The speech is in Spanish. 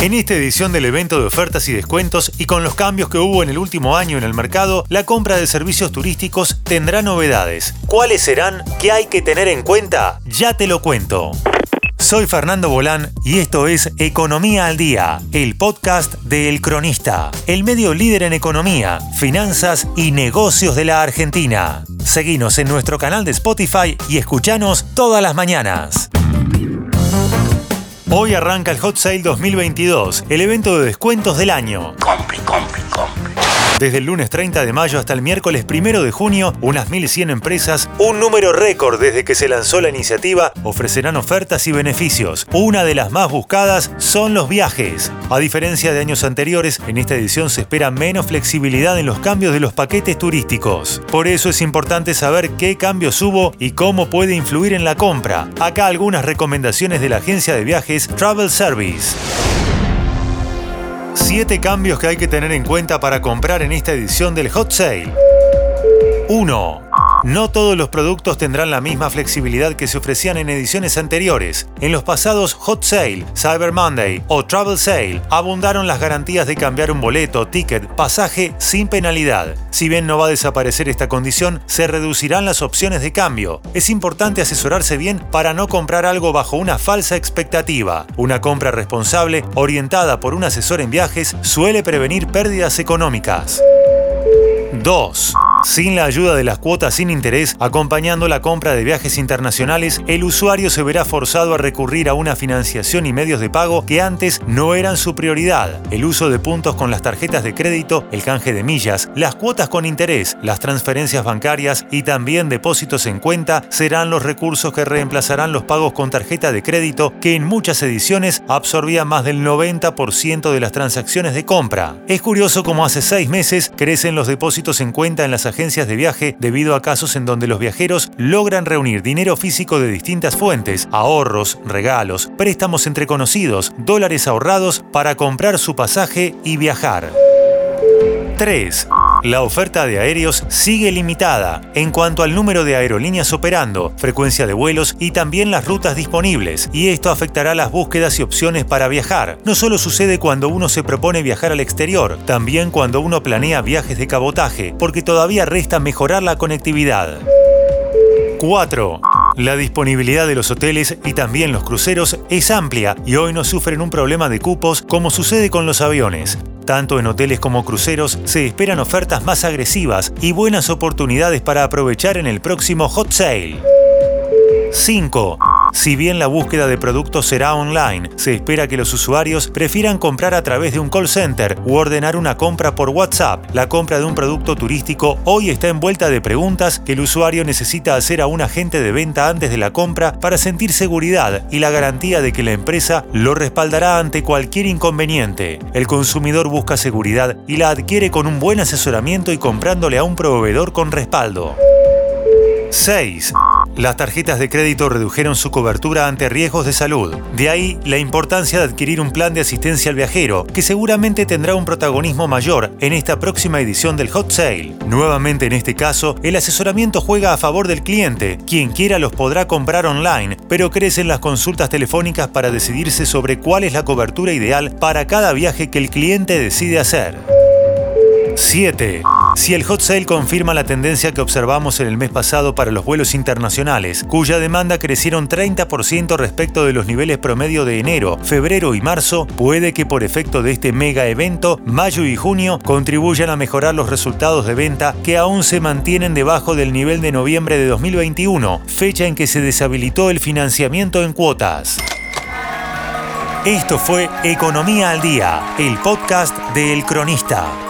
En esta edición del evento de ofertas y descuentos y con los cambios que hubo en el último año en el mercado, la compra de servicios turísticos tendrá novedades. ¿Cuáles serán? ¿Qué hay que tener en cuenta? Ya te lo cuento. Soy Fernando Bolán y esto es Economía al Día, el podcast de El Cronista, el medio líder en economía, finanzas y negocios de la Argentina. Seguinos en nuestro canal de Spotify y escuchanos todas las mañanas. Hoy arranca el Hot Sale 2022, el evento de descuentos del año. Desde el lunes 30 de mayo hasta el miércoles 1 de junio, unas 1.100 empresas, un número récord desde que se lanzó la iniciativa, ofrecerán ofertas y beneficios. Una de las más buscadas son los viajes. A diferencia de años anteriores, en esta edición se espera menos flexibilidad en los cambios de los paquetes turísticos. Por eso es importante saber qué cambios hubo y cómo puede influir en la compra. Acá algunas recomendaciones de la agencia de viajes Travel Service. 7 cambios que hay que tener en cuenta para comprar en esta edición del Hot Sale. 1. No todos los productos tendrán la misma flexibilidad que se ofrecían en ediciones anteriores. En los pasados Hot Sale, Cyber Monday o Travel Sale abundaron las garantías de cambiar un boleto, ticket, pasaje sin penalidad. Si bien no va a desaparecer esta condición, se reducirán las opciones de cambio. Es importante asesorarse bien para no comprar algo bajo una falsa expectativa. Una compra responsable, orientada por un asesor en viajes, suele prevenir pérdidas económicas. 2. Sin la ayuda de las cuotas sin interés, acompañando la compra de viajes internacionales, el usuario se verá forzado a recurrir a una financiación y medios de pago que antes no eran su prioridad. El uso de puntos con las tarjetas de crédito, el canje de millas, las cuotas con interés, las transferencias bancarias y también depósitos en cuenta serán los recursos que reemplazarán los pagos con tarjeta de crédito que en muchas ediciones absorbían más del 90% de las transacciones de compra. Es curioso cómo hace seis meses crecen los depósitos en cuenta en las agencias de viaje debido a casos en donde los viajeros logran reunir dinero físico de distintas fuentes, ahorros, regalos, préstamos entre conocidos, dólares ahorrados para comprar su pasaje y viajar. 3. La oferta de aéreos sigue limitada en cuanto al número de aerolíneas operando, frecuencia de vuelos y también las rutas disponibles, y esto afectará las búsquedas y opciones para viajar. No solo sucede cuando uno se propone viajar al exterior, también cuando uno planea viajes de cabotaje, porque todavía resta mejorar la conectividad. 4. La disponibilidad de los hoteles y también los cruceros es amplia y hoy no sufren un problema de cupos como sucede con los aviones. Tanto en hoteles como cruceros se esperan ofertas más agresivas y buenas oportunidades para aprovechar en el próximo hot sale. 5. Si bien la búsqueda de productos será online, se espera que los usuarios prefieran comprar a través de un call center u ordenar una compra por WhatsApp. La compra de un producto turístico hoy está envuelta de preguntas que el usuario necesita hacer a un agente de venta antes de la compra para sentir seguridad y la garantía de que la empresa lo respaldará ante cualquier inconveniente. El consumidor busca seguridad y la adquiere con un buen asesoramiento y comprándole a un proveedor con respaldo. 6. Las tarjetas de crédito redujeron su cobertura ante riesgos de salud. De ahí la importancia de adquirir un plan de asistencia al viajero, que seguramente tendrá un protagonismo mayor en esta próxima edición del Hot Sale. Nuevamente en este caso, el asesoramiento juega a favor del cliente. Quien quiera los podrá comprar online, pero crecen las consultas telefónicas para decidirse sobre cuál es la cobertura ideal para cada viaje que el cliente decide hacer. 7. Si el hot sale confirma la tendencia que observamos en el mes pasado para los vuelos internacionales, cuya demanda crecieron 30% respecto de los niveles promedio de enero, febrero y marzo, puede que por efecto de este mega evento, mayo y junio contribuyan a mejorar los resultados de venta que aún se mantienen debajo del nivel de noviembre de 2021, fecha en que se deshabilitó el financiamiento en cuotas. Esto fue Economía al Día, el podcast de El Cronista.